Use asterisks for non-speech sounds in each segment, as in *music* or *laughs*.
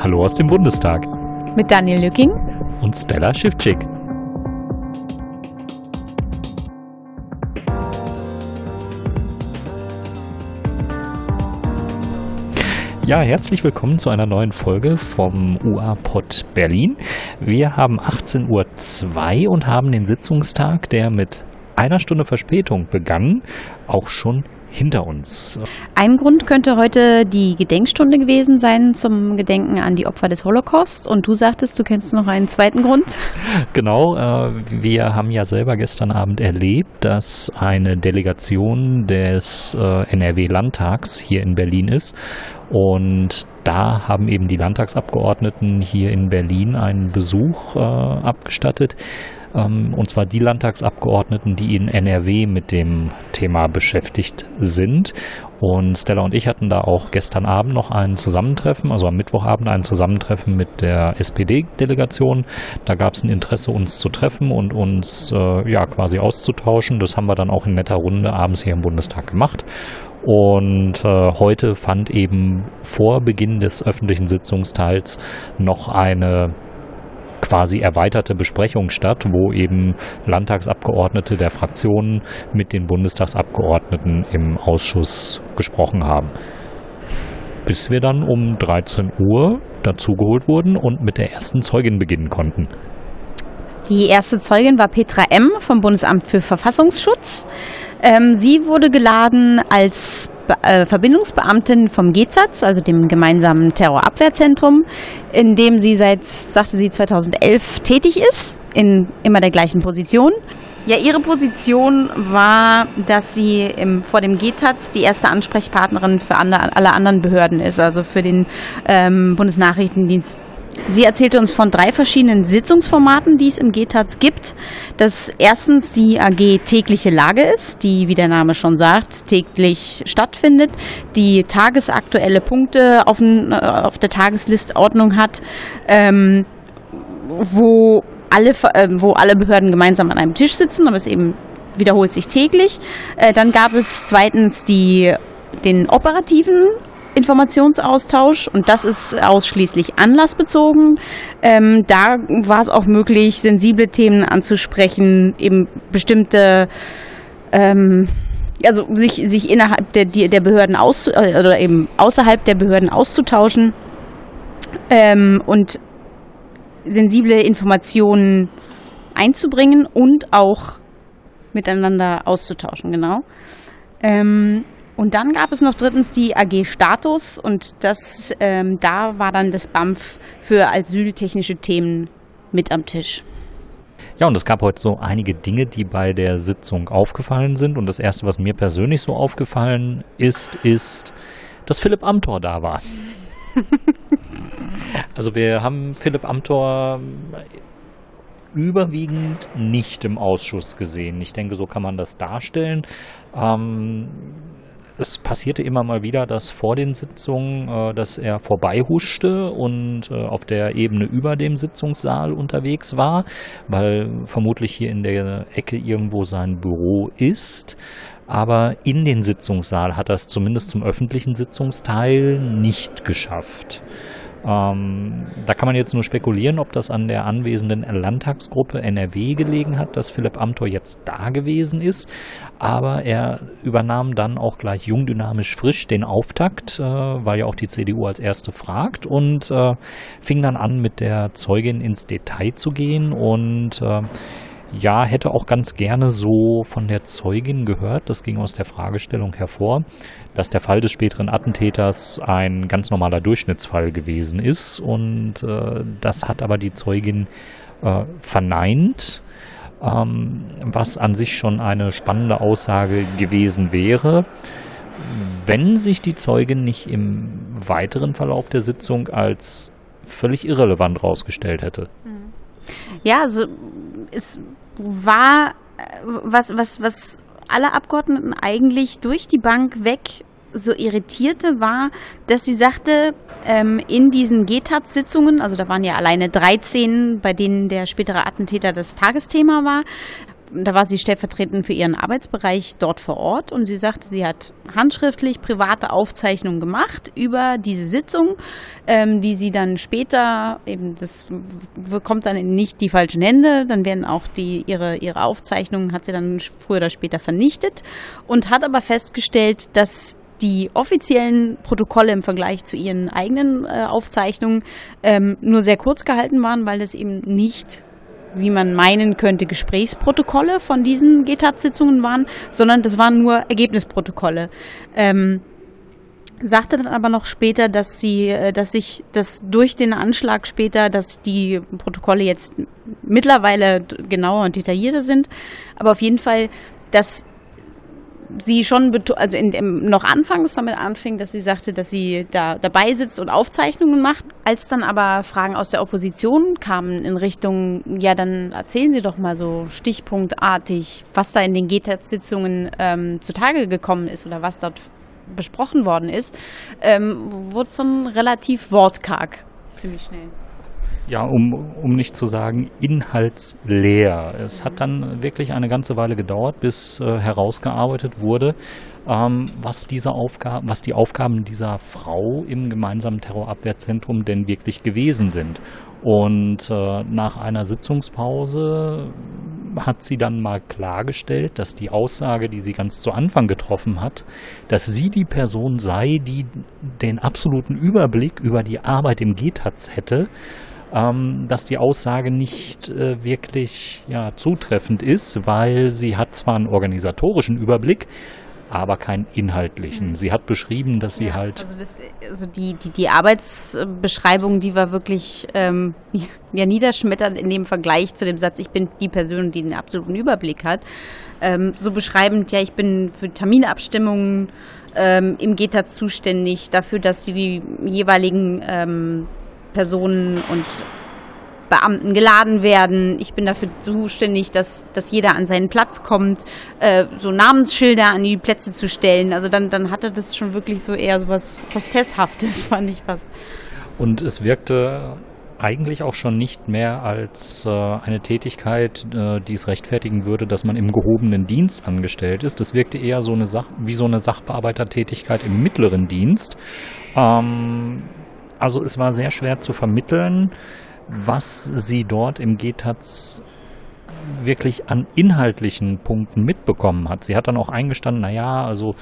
Hallo aus dem Bundestag. Mit Daniel Lücking und Stella Schiffczyk. Ja, herzlich willkommen zu einer neuen Folge vom UA-Pod Berlin. Wir haben 18.02 Uhr und haben den Sitzungstag, der mit einer Stunde Verspätung begann, auch schon hinter uns. Ein Grund könnte heute die Gedenkstunde gewesen sein zum Gedenken an die Opfer des Holocaust. Und du sagtest, du kennst noch einen zweiten Grund. *laughs* Genau, äh, wir haben ja selber gestern Abend erlebt, dass eine Delegation des äh, NRW-Landtags hier in Berlin ist. Und da haben eben die Landtagsabgeordneten hier in Berlin einen Besuch äh, abgestattet ähm, und zwar die Landtagsabgeordneten, die in NRW mit dem Thema beschäftigt sind. Und Stella und ich hatten da auch gestern Abend noch ein Zusammentreffen, also am Mittwochabend ein Zusammentreffen mit der SPD-Delegation. Da gab es ein Interesse, uns zu treffen und uns äh, ja quasi auszutauschen. Das haben wir dann auch in netter Runde abends hier im Bundestag gemacht. Und äh, heute fand eben vor Beginn des öffentlichen Sitzungsteils noch eine quasi erweiterte Besprechung statt, wo eben Landtagsabgeordnete der Fraktionen mit den Bundestagsabgeordneten im Ausschuss gesprochen haben. Bis wir dann um 13 Uhr dazugeholt wurden und mit der ersten Zeugin beginnen konnten. Die erste Zeugin war Petra M. vom Bundesamt für Verfassungsschutz. Ähm, sie wurde geladen als äh, Verbindungsbeamtin vom GZAZ, also dem gemeinsamen Terrorabwehrzentrum, in dem sie seit, sagte sie, 2011 tätig ist, in immer der gleichen Position. Ja, ihre Position war, dass sie im, vor dem GTAZ die erste Ansprechpartnerin für andere, alle anderen Behörden ist, also für den ähm, Bundesnachrichtendienst Sie erzählte uns von drei verschiedenen Sitzungsformaten, die es im GTAZ gibt. Das erstens die AG tägliche Lage ist, die, wie der Name schon sagt, täglich stattfindet, die tagesaktuelle Punkte auf, äh, der Tageslistordnung hat, ähm, wo alle, äh, wo alle Behörden gemeinsam an einem Tisch sitzen, aber es eben wiederholt sich täglich. Äh, dann gab es zweitens die den operativen Informationsaustausch und das ist ausschließlich anlassbezogen. Ähm, da war es auch möglich, sensible Themen anzusprechen, eben bestimmte ähm, also sich, sich innerhalb der, der Behörden aus äh, oder eben außerhalb der Behörden auszutauschen ähm, und sensible Informationen einzubringen und auch miteinander auszutauschen, genau. Ähm, und dann gab es noch drittens die AG Status und das, ähm, da war dann das BAMF für asyltechnische Themen mit am Tisch. Ja, und es gab heute so einige Dinge, die bei der Sitzung aufgefallen sind. Und das Erste, was mir persönlich so aufgefallen ist, ist, dass Philipp Amthor da war. *laughs* also wir haben Philipp Amthor überwiegend nicht im Ausschuss gesehen. Ich denke, so kann man das darstellen. Ähm, es passierte immer mal wieder, dass vor den Sitzungen, äh, dass er vorbeihuschte und äh, auf der Ebene über dem Sitzungssaal unterwegs war, weil vermutlich hier in der Ecke irgendwo sein Büro ist. Aber in den Sitzungssaal hat er es zumindest zum öffentlichen Sitzungsteil nicht geschafft. Ähm, da kann man jetzt nur spekulieren, ob das an der anwesenden Landtagsgruppe NRW gelegen hat, dass Philipp Amthor jetzt da gewesen ist. Aber er übernahm dann auch gleich jung, dynamisch, frisch den Auftakt, äh, weil ja auch die CDU als erste fragt und äh, fing dann an, mit der Zeugin ins Detail zu gehen und äh, ja, hätte auch ganz gerne so von der Zeugin gehört, das ging aus der Fragestellung hervor, dass der Fall des späteren Attentäters ein ganz normaler Durchschnittsfall gewesen ist. Und äh, das hat aber die Zeugin äh, verneint, ähm, was an sich schon eine spannende Aussage gewesen wäre, wenn sich die Zeugin nicht im weiteren Verlauf der Sitzung als völlig irrelevant rausgestellt hätte. Ja, also es war äh, was, was, was alle Abgeordneten eigentlich durch die Bank weg so irritierte, war, dass sie sagte, ähm, in diesen GTAZ-Sitzungen, also da waren ja alleine 13, bei denen der spätere Attentäter das Tagesthema war, da war sie stellvertretend für ihren Arbeitsbereich dort vor Ort und sie sagte, sie hat handschriftlich private Aufzeichnungen gemacht über diese Sitzung, ähm, die sie dann später eben das kommt dann in nicht die falschen Hände, dann werden auch die ihre ihre Aufzeichnungen hat sie dann früher oder später vernichtet und hat aber festgestellt, dass die offiziellen Protokolle im Vergleich zu ihren eigenen äh, Aufzeichnungen ähm, nur sehr kurz gehalten waren, weil es eben nicht wie man meinen könnte, Gesprächsprotokolle von diesen GTAT-Sitzungen waren, sondern das waren nur Ergebnisprotokolle. Ähm, sagte dann aber noch später, dass sie, äh, dass sich, dass durch den Anschlag später, dass die Protokolle jetzt mittlerweile genauer und detaillierter sind, aber auf jeden Fall, dass sie schon, also in, im, noch anfangs damit anfing, dass sie sagte, dass sie da dabei sitzt und Aufzeichnungen macht. Als dann aber Fragen aus der Opposition kamen in Richtung, ja, dann erzählen Sie doch mal so stichpunktartig, was da in den GTAT-Sitzungen ähm, zutage gekommen ist oder was dort besprochen worden ist, ähm, wurde es dann relativ wortkarg, ziemlich schnell ja, um, um nicht zu sagen inhaltsleer. Es hat dann wirklich eine ganze Weile gedauert, bis äh, herausgearbeitet wurde, ähm, was diese Aufgaben, was die Aufgaben dieser Frau im gemeinsamen Terrorabwehrzentrum denn wirklich gewesen sind. Und äh, nach einer Sitzungspause hat sie dann mal klargestellt, dass die Aussage, die sie ganz zu Anfang getroffen hat, dass sie die Person sei, die den absoluten Überblick über die Arbeit im GTAZ hätte, ähm, dass die Aussage nicht äh, wirklich ja, zutreffend ist, weil sie hat zwar einen organisatorischen Überblick, aber keinen inhaltlichen. Mhm. Sie hat beschrieben, dass sie ja, halt. Also, das, also die, die, die Arbeitsbeschreibung, die war wirklich ähm, *laughs* ja, niederschmetternd in dem Vergleich zu dem Satz, ich bin die Person, die den absoluten Überblick hat. Ähm, so beschreibend, ja, ich bin für Terminabstimmungen ähm, im GETA zuständig, dafür, dass die jeweiligen ähm, Personen und Beamten geladen werden. Ich bin dafür zuständig, dass, dass jeder an seinen Platz kommt, äh, so Namensschilder an die Plätze zu stellen. Also dann, dann hatte das schon wirklich so eher so was Hostesshaftes, *laughs* fand ich fast. Und es wirkte eigentlich auch schon nicht mehr als äh, eine Tätigkeit, äh, die es rechtfertigen würde, dass man im gehobenen Dienst angestellt ist. Das wirkte eher so eine Sach wie so eine Sachbearbeitertätigkeit im mittleren Dienst. Ähm, also es war sehr schwer zu vermitteln, was sie dort im GTAZ wirklich an inhaltlichen Punkten mitbekommen hat. Sie hat dann auch eingestanden, naja, also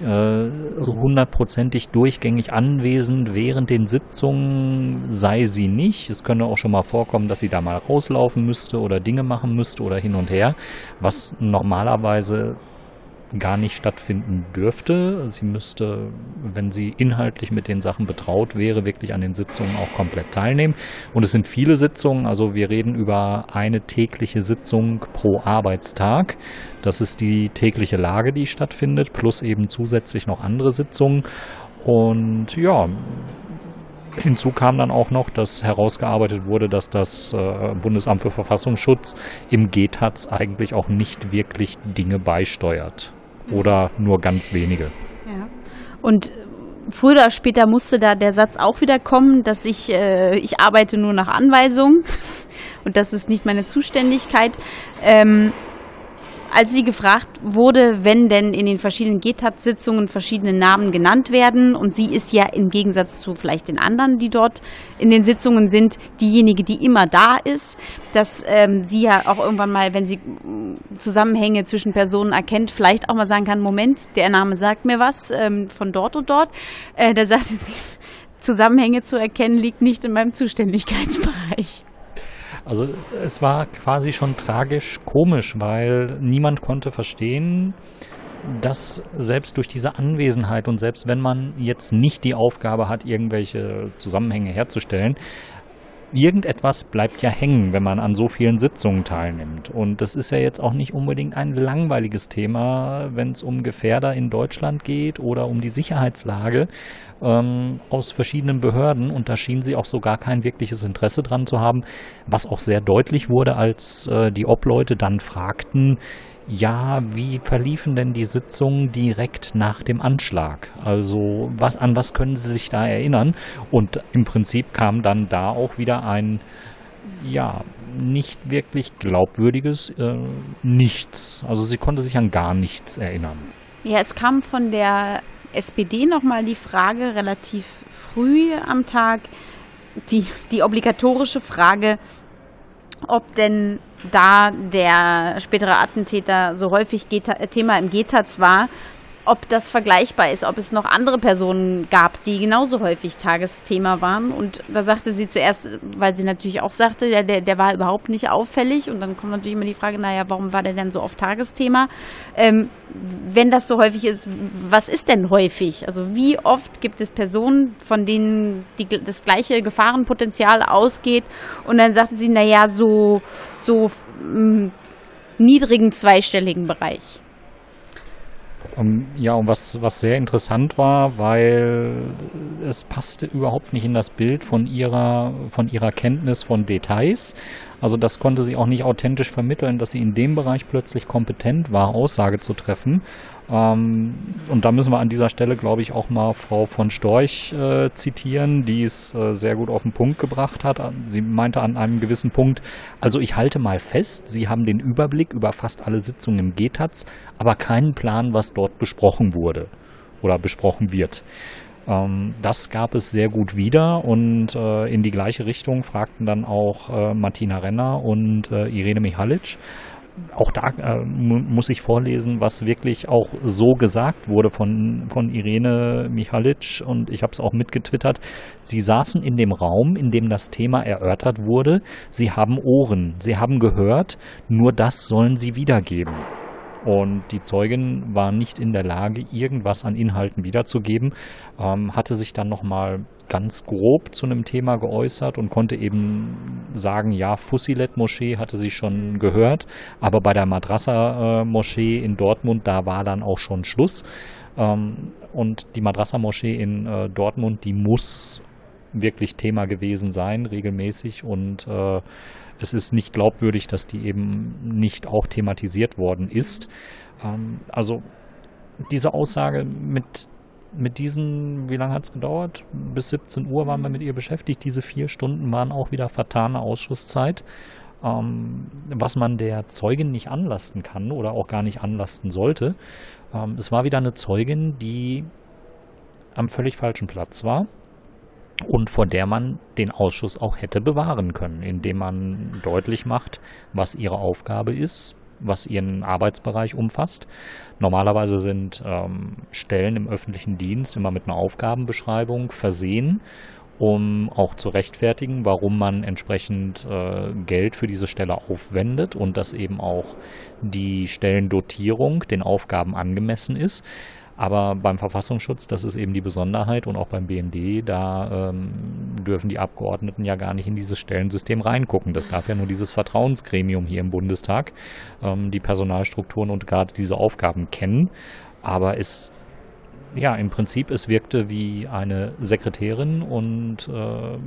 äh, hundertprozentig durchgängig anwesend während den Sitzungen sei sie nicht. Es könne auch schon mal vorkommen, dass sie da mal rauslaufen müsste oder Dinge machen müsste oder hin und her, was normalerweise gar nicht stattfinden dürfte. Sie müsste, wenn sie inhaltlich mit den Sachen betraut wäre, wirklich an den Sitzungen auch komplett teilnehmen. Und es sind viele Sitzungen, also wir reden über eine tägliche Sitzung pro Arbeitstag. Das ist die tägliche Lage, die stattfindet, plus eben zusätzlich noch andere Sitzungen. Und ja, Hinzu kam dann auch noch, dass herausgearbeitet wurde, dass das äh, Bundesamt für Verfassungsschutz im GTAZ eigentlich auch nicht wirklich Dinge beisteuert oder nur ganz wenige. Ja. Und früher oder später musste da der Satz auch wieder kommen, dass ich, äh, ich arbeite nur nach Anweisung *laughs* und das ist nicht meine Zuständigkeit. Ähm, als sie gefragt wurde, wenn denn in den verschiedenen GTAT-Sitzungen verschiedene Namen genannt werden, und sie ist ja im Gegensatz zu vielleicht den anderen, die dort in den Sitzungen sind, diejenige, die immer da ist, dass ähm, sie ja auch irgendwann mal, wenn sie mm, Zusammenhänge zwischen Personen erkennt, vielleicht auch mal sagen kann, Moment, der Name sagt mir was ähm, von dort und dort. Äh, da sagte sie, *laughs* Zusammenhänge zu erkennen liegt nicht in meinem Zuständigkeitsbereich. Also es war quasi schon tragisch komisch, weil niemand konnte verstehen, dass selbst durch diese Anwesenheit und selbst wenn man jetzt nicht die Aufgabe hat, irgendwelche Zusammenhänge herzustellen, irgendetwas bleibt ja hängen, wenn man an so vielen Sitzungen teilnimmt. Und das ist ja jetzt auch nicht unbedingt ein langweiliges Thema, wenn es um Gefährder in Deutschland geht oder um die Sicherheitslage ähm, aus verschiedenen Behörden. Und da schien sie auch so gar kein wirkliches Interesse dran zu haben, was auch sehr deutlich wurde, als äh, die Obleute dann fragten, ja, wie verliefen denn die Sitzungen direkt nach dem Anschlag? Also was, an was können Sie sich da erinnern? Und im Prinzip kam dann da auch wieder ein, ja, nicht wirklich glaubwürdiges, äh, nichts. Also sie konnte sich an gar nichts erinnern. Ja, es kam von der SPD nochmal die Frage relativ früh am Tag, die, die obligatorische Frage, ob denn da der spätere Attentäter so häufig Thema im GTAZ war, ob das vergleichbar ist, ob es noch andere Personen gab, die genauso häufig Tagesthema waren. Und da sagte sie zuerst, weil sie natürlich auch sagte, der, der, der war überhaupt nicht auffällig. Und dann kommt natürlich immer die Frage, naja, warum war der denn so oft Tagesthema? Ähm, wenn das so häufig ist, was ist denn häufig? Also wie oft gibt es Personen, von denen die, das gleiche Gefahrenpotenzial ausgeht? Und dann sagte sie, naja, so, so mh, niedrigen zweistelligen Bereich. Ähm, ja, und was, was sehr interessant war, weil es passte überhaupt nicht in das Bild von ihrer, von ihrer Kenntnis von Details. Also das konnte sie auch nicht authentisch vermitteln, dass sie in dem Bereich plötzlich kompetent war, Aussage zu treffen. Ähm, und da müssen wir an dieser Stelle, glaube ich, auch mal Frau von Storch äh, zitieren, die es äh, sehr gut auf den Punkt gebracht hat. Sie meinte an einem gewissen Punkt, also ich halte mal fest, Sie haben den Überblick über fast alle Sitzungen im GTAZ, aber keinen Plan, was dort besprochen wurde oder besprochen wird. Ähm, das gab es sehr gut wieder und äh, in die gleiche Richtung fragten dann auch äh, Martina Renner und äh, Irene Michalic auch da äh, muss ich vorlesen, was wirklich auch so gesagt wurde von, von Irene Michalic und ich habe es auch mitgetwittert. Sie saßen in dem Raum, in dem das Thema erörtert wurde. Sie haben Ohren, sie haben gehört, nur das sollen sie wiedergeben. Und die Zeugin war nicht in der Lage, irgendwas an Inhalten wiederzugeben, ähm, hatte sich dann nochmal ganz grob zu einem Thema geäußert und konnte eben sagen, ja, Fussilet-Moschee hatte sie schon gehört, aber bei der Madrasa-Moschee in Dortmund, da war dann auch schon Schluss. Ähm, und die Madrasa-Moschee in äh, Dortmund, die muss wirklich Thema gewesen sein, regelmäßig und äh, es ist nicht glaubwürdig, dass die eben nicht auch thematisiert worden ist. Ähm, also diese Aussage mit mit diesen, wie lange hat es gedauert? Bis 17 Uhr waren wir mit ihr beschäftigt. Diese vier Stunden waren auch wieder vertane Ausschusszeit. Ähm, was man der Zeugin nicht anlasten kann oder auch gar nicht anlasten sollte. Ähm, es war wieder eine Zeugin, die am völlig falschen Platz war und vor der man den Ausschuss auch hätte bewahren können, indem man deutlich macht, was ihre Aufgabe ist, was ihren Arbeitsbereich umfasst. Normalerweise sind ähm, Stellen im öffentlichen Dienst immer mit einer Aufgabenbeschreibung versehen, um auch zu rechtfertigen, warum man entsprechend äh, Geld für diese Stelle aufwendet und dass eben auch die Stellendotierung den Aufgaben angemessen ist. Aber beim Verfassungsschutz, das ist eben die Besonderheit und auch beim BND, da ähm, dürfen die Abgeordneten ja gar nicht in dieses Stellensystem reingucken. Das darf ja nur dieses Vertrauensgremium hier im Bundestag, ähm, die Personalstrukturen und gerade diese Aufgaben kennen. Aber es ja, im Prinzip, es wirkte wie eine Sekretärin und äh,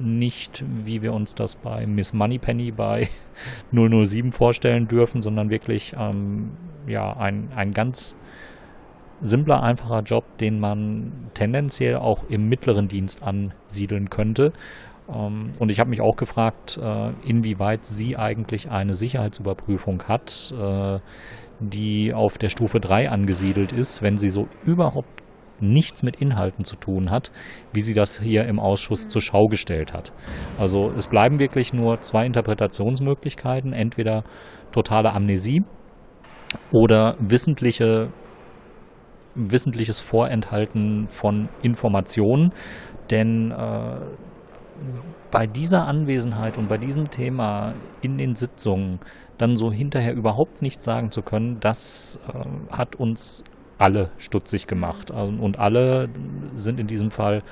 nicht, wie wir uns das bei Miss Moneypenny bei *laughs* 007 vorstellen dürfen, sondern wirklich ähm, ja, ein, ein ganz simpler, einfacher Job, den man tendenziell auch im mittleren Dienst ansiedeln könnte. Ähm, und ich habe mich auch gefragt, äh, inwieweit sie eigentlich eine Sicherheitsüberprüfung hat, äh, die auf der Stufe 3 angesiedelt ist, wenn sie so überhaupt nichts mit Inhalten zu tun hat, wie sie das hier im Ausschuss zur Schau gestellt hat. Also es bleiben wirklich nur zwei Interpretationsmöglichkeiten, entweder totale Amnesie oder wissentliche wissentliches Vorenthalten von Informationen, denn äh, bei dieser Anwesenheit und bei diesem Thema in den Sitzungen dann so hinterher überhaupt nichts sagen zu können, das äh, hat uns alle stutzig gemacht. Also, und alle sind in diesem Fall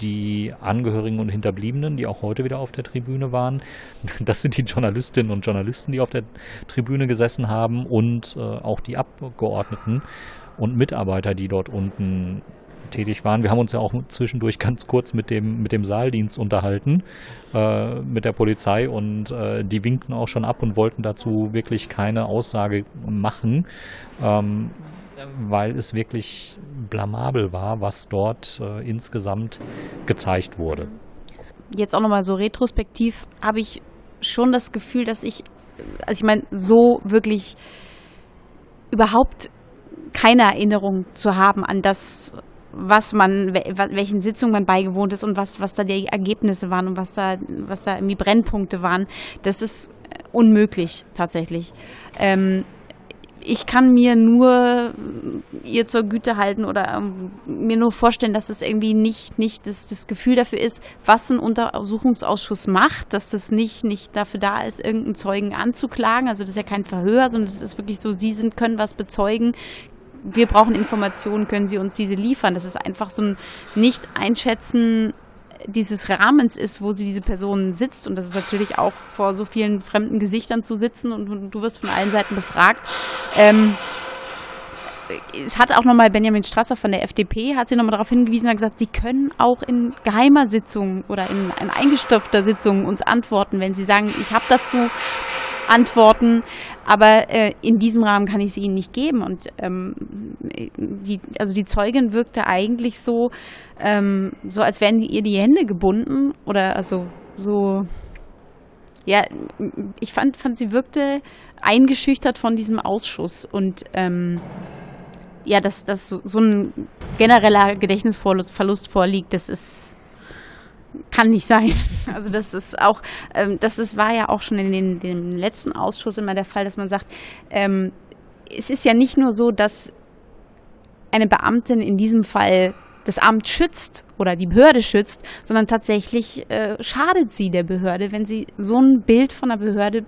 die Angehörigen und Hinterbliebenen, die auch heute wieder auf der Tribüne waren. *laughs* Das sind die Journalistinnen und Journalisten, die auf der Tribüne gesessen haben und äh, auch die Abgeordneten und Mitarbeiter, die dort unten tätig waren. Wir haben uns ja auch zwischendurch ganz kurz mit dem, mit dem Saaldienst unterhalten, äh, mit der Polizei und äh, die winkten auch schon ab und wollten dazu wirklich keine Aussage machen, ähm, weil es wirklich blamabel war, was dort äh, insgesamt gezeigt wurde. Jetzt auch nochmal so retrospektiv habe ich schon das Gefühl, dass ich, also ich meine, so wirklich überhaupt keine Erinnerung zu haben an das, was man, welchen Sitzungen man beigewohnt ist und was, was da die Ergebnisse waren und was da, was da irgendwie Brennpunkte waren, das ist unmöglich tatsächlich. Ähm, ich kann mir nur ihr zur Güte halten oder ähm, mir nur vorstellen, dass es irgendwie nicht, nicht das, das Gefühl dafür ist, was ein Untersuchungsausschuss macht, dass das nicht, nicht dafür da ist, irgendeinen Zeugen anzuklagen. Also das ist ja kein Verhör, sondern das ist wirklich so, sie sind, können was bezeugen, wir brauchen Informationen, können Sie uns diese liefern? Das ist einfach so ein Nicht-Einschätzen dieses Rahmens ist, wo sie diese Person sitzt. Und das ist natürlich auch vor so vielen fremden Gesichtern zu sitzen und, du wirst von allen Seiten befragt. Ähm, es hat auch nochmal Benjamin Strasser von der FDP, hat sie nochmal darauf hingewiesen und gesagt, sie können auch in geheimer Sitzung oder in, in eingestopfter Sitzung uns antworten, wenn sie sagen, ich habe dazu Antworten, aber äh, in diesem Rahmen kann ich sie ihnen nicht geben. Und ähm, die, also die Zeugin wirkte eigentlich so, ähm, so als wären ihr die Hände gebunden oder also so. Ja, ich fand, fand sie wirkte eingeschüchtert von diesem Ausschuss und ähm, ja, dass, dass so, so ein genereller Gedächtnisverlust vorliegt, das ist kann nicht sein. *laughs* Also das ist auch, ähm, das ist, war ja auch schon in den, dem letzten Ausschuss immer der Fall, dass man sagt, ähm, es ist ja nicht nur so, dass eine Beamtin in diesem Fall das Amt schützt oder die Behörde schützt, sondern tatsächlich äh, schadet sie der Behörde, wenn sie so ein Bild von der Behörde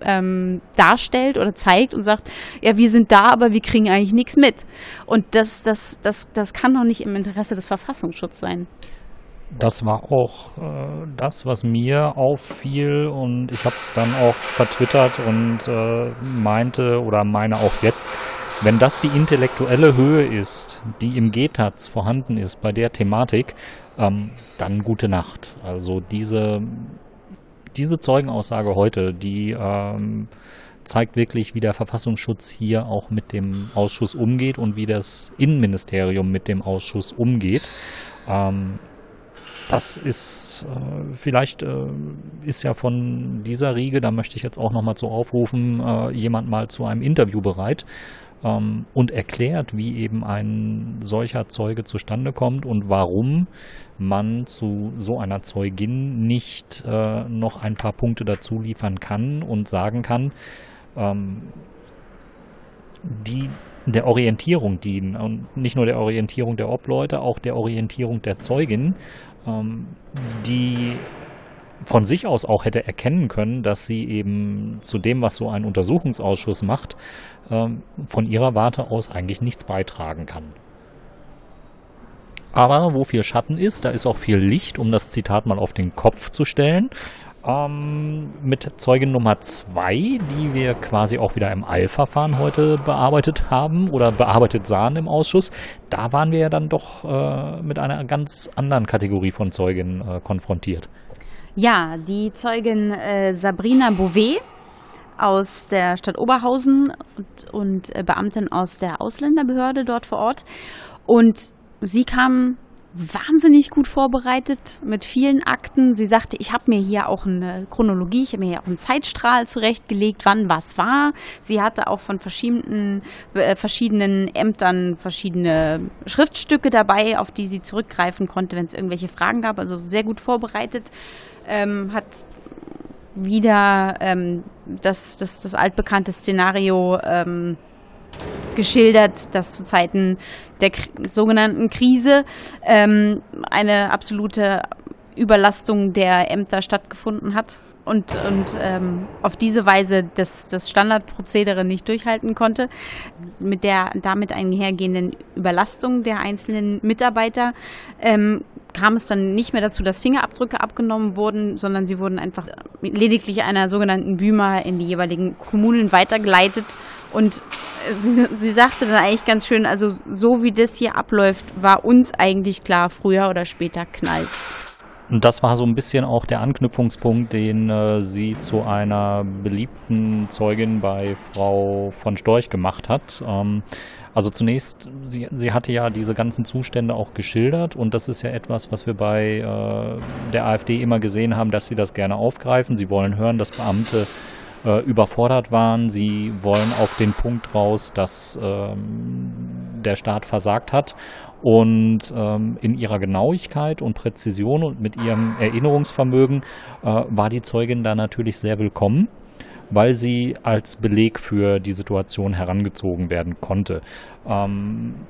ähm, darstellt oder zeigt und sagt, ja, wir sind da, aber wir kriegen eigentlich nichts mit. Und das, das, das, das kann doch nicht im Interesse des Verfassungsschutzes sein. Das war auch äh, das, was mir auffiel und ich habe es dann auch vertwittert und äh, meinte oder meine auch jetzt, wenn das die intellektuelle Höhe ist, die im GTAZ vorhanden ist bei der Thematik, ähm, dann gute Nacht. Also diese, diese Zeugenaussage heute, die ähm, zeigt wirklich, wie der Verfassungsschutz hier auch mit dem Ausschuss umgeht und wie das Innenministerium mit dem Ausschuss umgeht. Ähm, das ist äh, vielleicht äh, ist ja von dieser Riege, da möchte ich jetzt auch nochmal zu aufrufen, äh, jemand mal zu einem Interview bereit ähm, und erklärt, wie eben ein solcher Zeuge zustande kommt und warum man zu so einer Zeugin nicht äh, noch ein paar Punkte dazu liefern kann und sagen kann, ähm, die der Orientierung dienen. Und nicht nur der Orientierung der Obleute, auch der Orientierung der Zeugin die von sich aus auch hätte erkennen können, dass sie eben zu dem, was so ein Untersuchungsausschuss macht, ähm, von ihrer Warte aus eigentlich nichts beitragen kann. Aber wo viel Schatten ist, da ist auch viel Licht, um das Zitat mal auf den Kopf zu stellen ähm, mit Zeugin Nummer zwei, die wir quasi auch wieder im Eilverfahren heute bearbeitet haben oder bearbeitet sahen im Ausschuss. Da waren wir ja dann doch äh, mit einer ganz anderen Kategorie von Zeuginnen äh, konfrontiert. Ja, die Zeugin äh, Sabrina Bouvet aus der Stadt Oberhausen und, und äh, Beamtin aus der Ausländerbehörde dort vor Ort. Und sie kam wahnsinnig gut vorbereitet mit vielen Akten. Sie sagte, ich habe mir hier auch eine Chronologie, ich habe mir hier auch einen Zeitstrahl zurechtgelegt, wann was war. Sie hatte auch von verschiedenen, äh, verschiedenen Ämtern verschiedene Schriftstücke dabei, auf die sie zurückgreifen konnte, wenn es irgendwelche Fragen gab. Also sehr gut vorbereitet. Ähm, hat wieder ähm, das, das, das altbekannte Szenario ähm, geschildert, dass zu Zeiten der sogenannten Krise ähm, eine absolute Überlastung der Ämter stattgefunden hat und, und ähm, auf diese Weise das, das Standardprozedere nicht durchhalten konnte, mit der damit einhergehenden Überlastung der einzelnen Mitarbeiter, ähm, kam es dann nicht mehr dazu, dass Fingerabdrücke abgenommen wurden, sondern sie wurden einfach lediglich einer sogenannten Büma in die jeweiligen Kommunen weitergeleitet. Und sie, sie sagte dann eigentlich ganz schön, also so wie das hier abläuft, war uns eigentlich klar, früher oder später knallt's. Und das war so ein bisschen auch der Anknüpfungspunkt, den äh, sie zu einer beliebten Zeugin bei Frau von Storch gemacht hat. Ähm, also zunächst, sie, sie hatte ja diese ganzen Zustände auch geschildert und das ist ja etwas, was wir bei äh, der AfD immer gesehen haben, dass sie das gerne aufgreifen. Sie wollen hören, dass Beamte äh, überfordert waren. Sie wollen auf den Punkt raus, dass ähm, der Staat versagt hat. Und ähm, in ihrer Genauigkeit und Präzision und mit ihrem Erinnerungsvermögen äh, war die Zeugin da natürlich sehr willkommen weil sie als Beleg für die Situation herangezogen werden konnte. Ähm,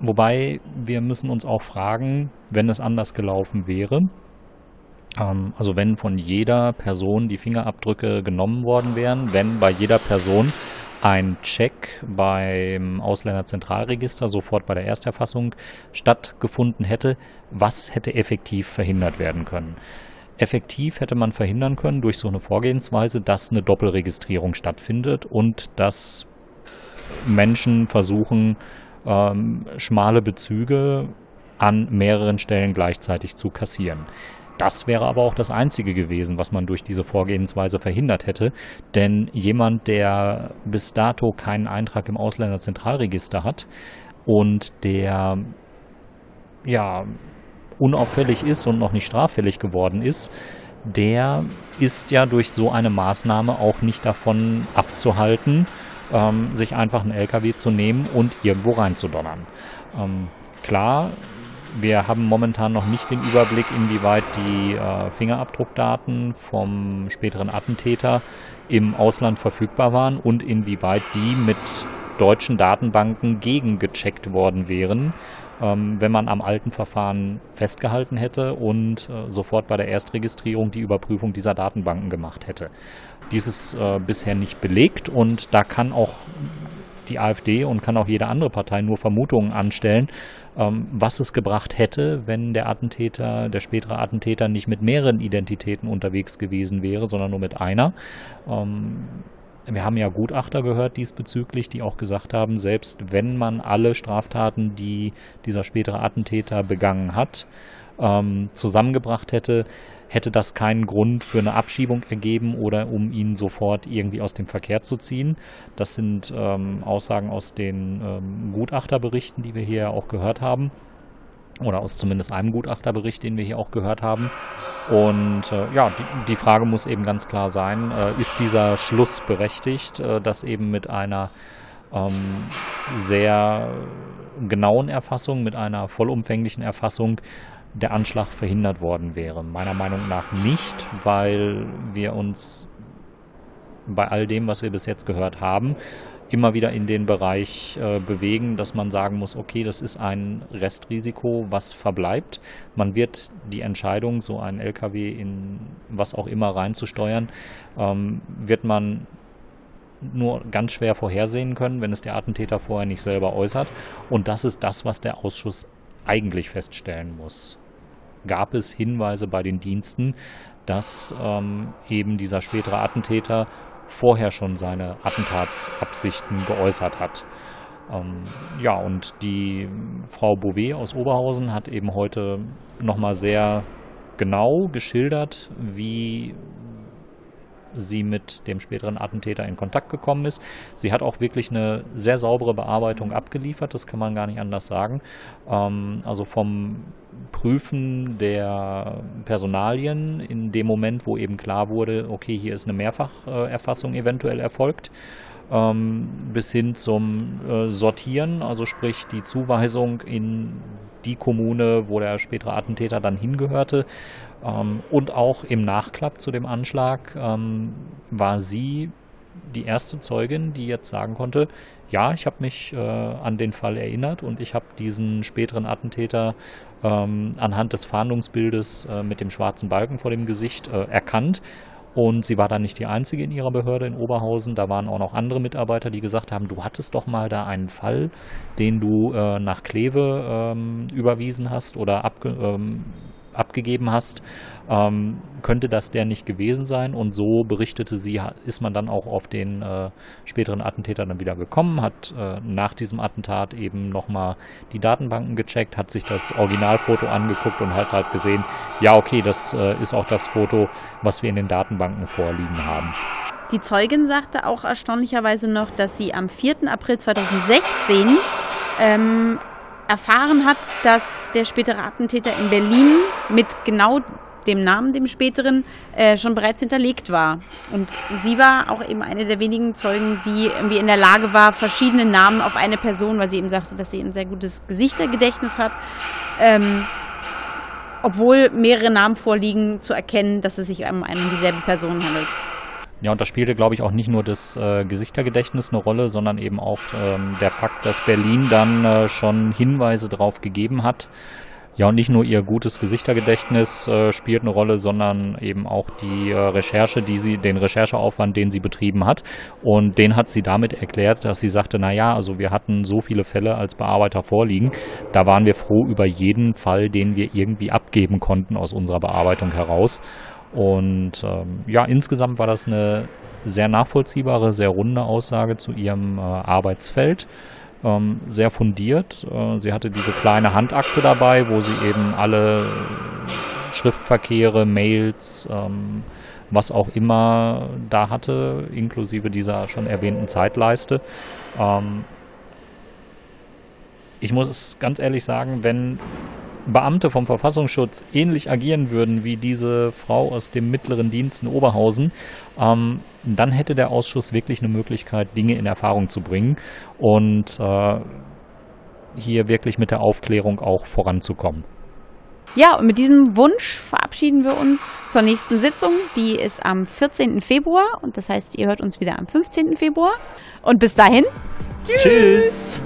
wobei wir müssen uns auch fragen, wenn es anders gelaufen wäre, ähm, also wenn von jeder Person die Fingerabdrücke genommen worden wären, wenn bei jeder Person ein Check beim Ausländerzentralregister sofort bei der Ersterfassung stattgefunden hätte, was hätte effektiv verhindert werden können? Effektiv hätte man verhindern können durch so eine Vorgehensweise, dass eine Doppelregistrierung stattfindet und dass Menschen versuchen, ähm, schmale Bezüge an mehreren Stellen gleichzeitig zu kassieren. Das wäre aber auch das Einzige gewesen, was man durch diese Vorgehensweise verhindert hätte. Denn jemand, der bis dato keinen Eintrag im Ausländerzentralregister hat und der ja unauffällig ist und noch nicht straffällig geworden ist, der ist ja durch so eine Maßnahme auch nicht davon abzuhalten, ähm, sich einfach einen LKW zu nehmen und irgendwo reinzudonnern. Ähm, klar, wir haben momentan noch nicht den Überblick, inwieweit die äh, Fingerabdruckdaten vom späteren Attentäter im Ausland verfügbar waren und inwieweit die mit deutschen Datenbanken gegengecheckt worden wären, ähm, wenn man am alten Verfahren festgehalten hätte und äh, sofort bei der Erstregistrierung die Überprüfung dieser Datenbanken gemacht hätte. Dies ist äh, bisher nicht belegt und da kann auch die AfD und kann auch jede andere Partei nur Vermutungen anstellen, ähm, was es gebracht hätte, wenn der Attentäter, der spätere Attentäter nicht mit mehreren Identitäten unterwegs gewesen wäre, sondern nur mit einer. Ähm, wir haben ja Gutachter gehört diesbezüglich, die auch gesagt haben, selbst wenn man alle Straftaten, die dieser spätere Attentäter begangen hat, ähm, zusammengebracht hätte, hätte das keinen Grund für eine Abschiebung ergeben oder um ihn sofort irgendwie aus dem Verkehr zu ziehen. Das sind ähm, Aussagen aus den ähm, Gutachterberichten, die wir hier auch gehört haben. Oder aus zumindest einem Gutachterbericht, den wir hier auch gehört haben. Und äh, ja, die, die, Frage muss eben ganz klar sein, äh, ist dieser Schluss berechtigt, äh, dass eben mit einer ähm, sehr genauen Erfassung, mit einer vollumfänglichen Erfassung der Anschlag verhindert worden wäre. Meiner Meinung nach nicht, weil wir uns bei all dem, was wir bis jetzt gehört haben, immer wieder in den Bereich äh, bewegen, dass man sagen muss, okay, das ist ein Restrisiko, was verbleibt. Man wird die Entscheidung, so einen LKW in was auch immer reinzusteuern, ähm, wird man nur ganz schwer vorhersehen können, wenn es der Attentäter vorher nicht selber äußert. Und das ist das, was der Ausschuss eigentlich feststellen muss. Gab es Hinweise bei den Diensten, dass ähm, eben dieser spätere Attentäter vorher schon seine Attentatsabsichten geäußert hat. Ähm, ja, und die Frau Bouvet aus Oberhausen hat eben heute nochmal sehr genau geschildert, wie sie mit dem späteren Attentäter in Kontakt gekommen ist. Sie hat auch wirklich eine sehr saubere Bearbeitung abgeliefert, das kann man gar nicht anders sagen. Ähm, also vom Prüfen der Personalien in dem Moment, wo eben klar wurde, okay, hier ist eine Mehrfacherfassung eventuell erfolgt, ähm, bis hin zum äh, Sortieren, also sprich die Zuweisung in die Kommune, wo der spätere Attentäter dann hingehörte. Ähm, und auch im Nachklapp zu dem Anschlag ähm, war sie die erste Zeugin, die jetzt sagen konnte, ja, ich habe mich äh, an den Fall erinnert und ich habe diesen späteren Attentäter ähm, anhand des Fahndungsbildes äh, mit dem schwarzen Balken vor dem Gesicht äh, erkannt und sie war dann nicht die einzige in ihrer Behörde in Oberhausen. Da waren auch noch andere Mitarbeiter, die gesagt haben, du hattest doch mal da einen Fall, den du äh, nach Kleve ähm, überwiesen hast oder abge ähm, abgegeben hast, ähm, könnte das der nicht gewesen sein. Und so berichtete sie, ist man dann auch auf den äh, späteren Attentäter dann wieder gekommen, hat äh, nach diesem Attentat eben nochmal die Datenbanken gecheckt, hat sich das Originalfoto angeguckt und hat halt gesehen, ja okay, das äh, ist auch das Foto, was wir in den Datenbanken vorliegen haben. Die Zeugin sagte auch erstaunlicherweise noch, dass sie am 4. April 2016 ähm, erfahren hat, dass der spätere Attentäter in Berlin mit genau dem Namen, dem späteren, äh, schon bereits hinterlegt war. Und sie war auch eben eine der wenigen Zeugen, die irgendwie in der Lage war, verschiedene Namen auf eine Person, weil sie eben sagte, dass sie ein sehr gutes Gesichtergedächtnis hat, ähm, obwohl mehrere Namen vorliegen, zu erkennen, dass es sich um eine dieselbe Person handelt. Ja, und da spielte, glaube ich, auch nicht nur das äh, Gesichtergedächtnis eine Rolle, sondern eben auch ähm, der Fakt, dass Berlin dann äh, schon Hinweise darauf gegeben hat. Ja, und nicht nur ihr gutes Gesichtergedächtnis äh, spielt eine Rolle, sondern eben auch die äh, Recherche, die sie, den Rechercheaufwand, den sie betrieben hat. Und den hat sie damit erklärt, dass sie sagte, na ja, also wir hatten so viele Fälle als Bearbeiter vorliegen. Da waren wir froh über jeden Fall, den wir irgendwie abgeben konnten aus unserer Bearbeitung heraus. Und ähm, ja, insgesamt war das eine sehr nachvollziehbare, sehr runde Aussage zu ihrem äh, Arbeitsfeld. Ähm, sehr fundiert. Äh, sie hatte diese kleine Handakte dabei, wo sie eben alle Schriftverkehre, Mails, ähm, was auch immer da hatte, inklusive dieser schon erwähnten Zeitleiste. Ähm, ich muss es ganz ehrlich sagen, wenn Beamte vom Verfassungsschutz ähnlich agieren würden wie diese Frau aus dem mittleren Dienst in Oberhausen, ähm, dann hätte der Ausschuss wirklich eine Möglichkeit, Dinge in Erfahrung zu bringen und äh, hier wirklich mit der Aufklärung auch voranzukommen. Ja, und mit diesem Wunsch verabschieden wir uns zur nächsten Sitzung. Die ist am 14. Februar und das heißt, ihr hört uns wieder am 15. Februar. Und bis dahin, tschüss. tschüss.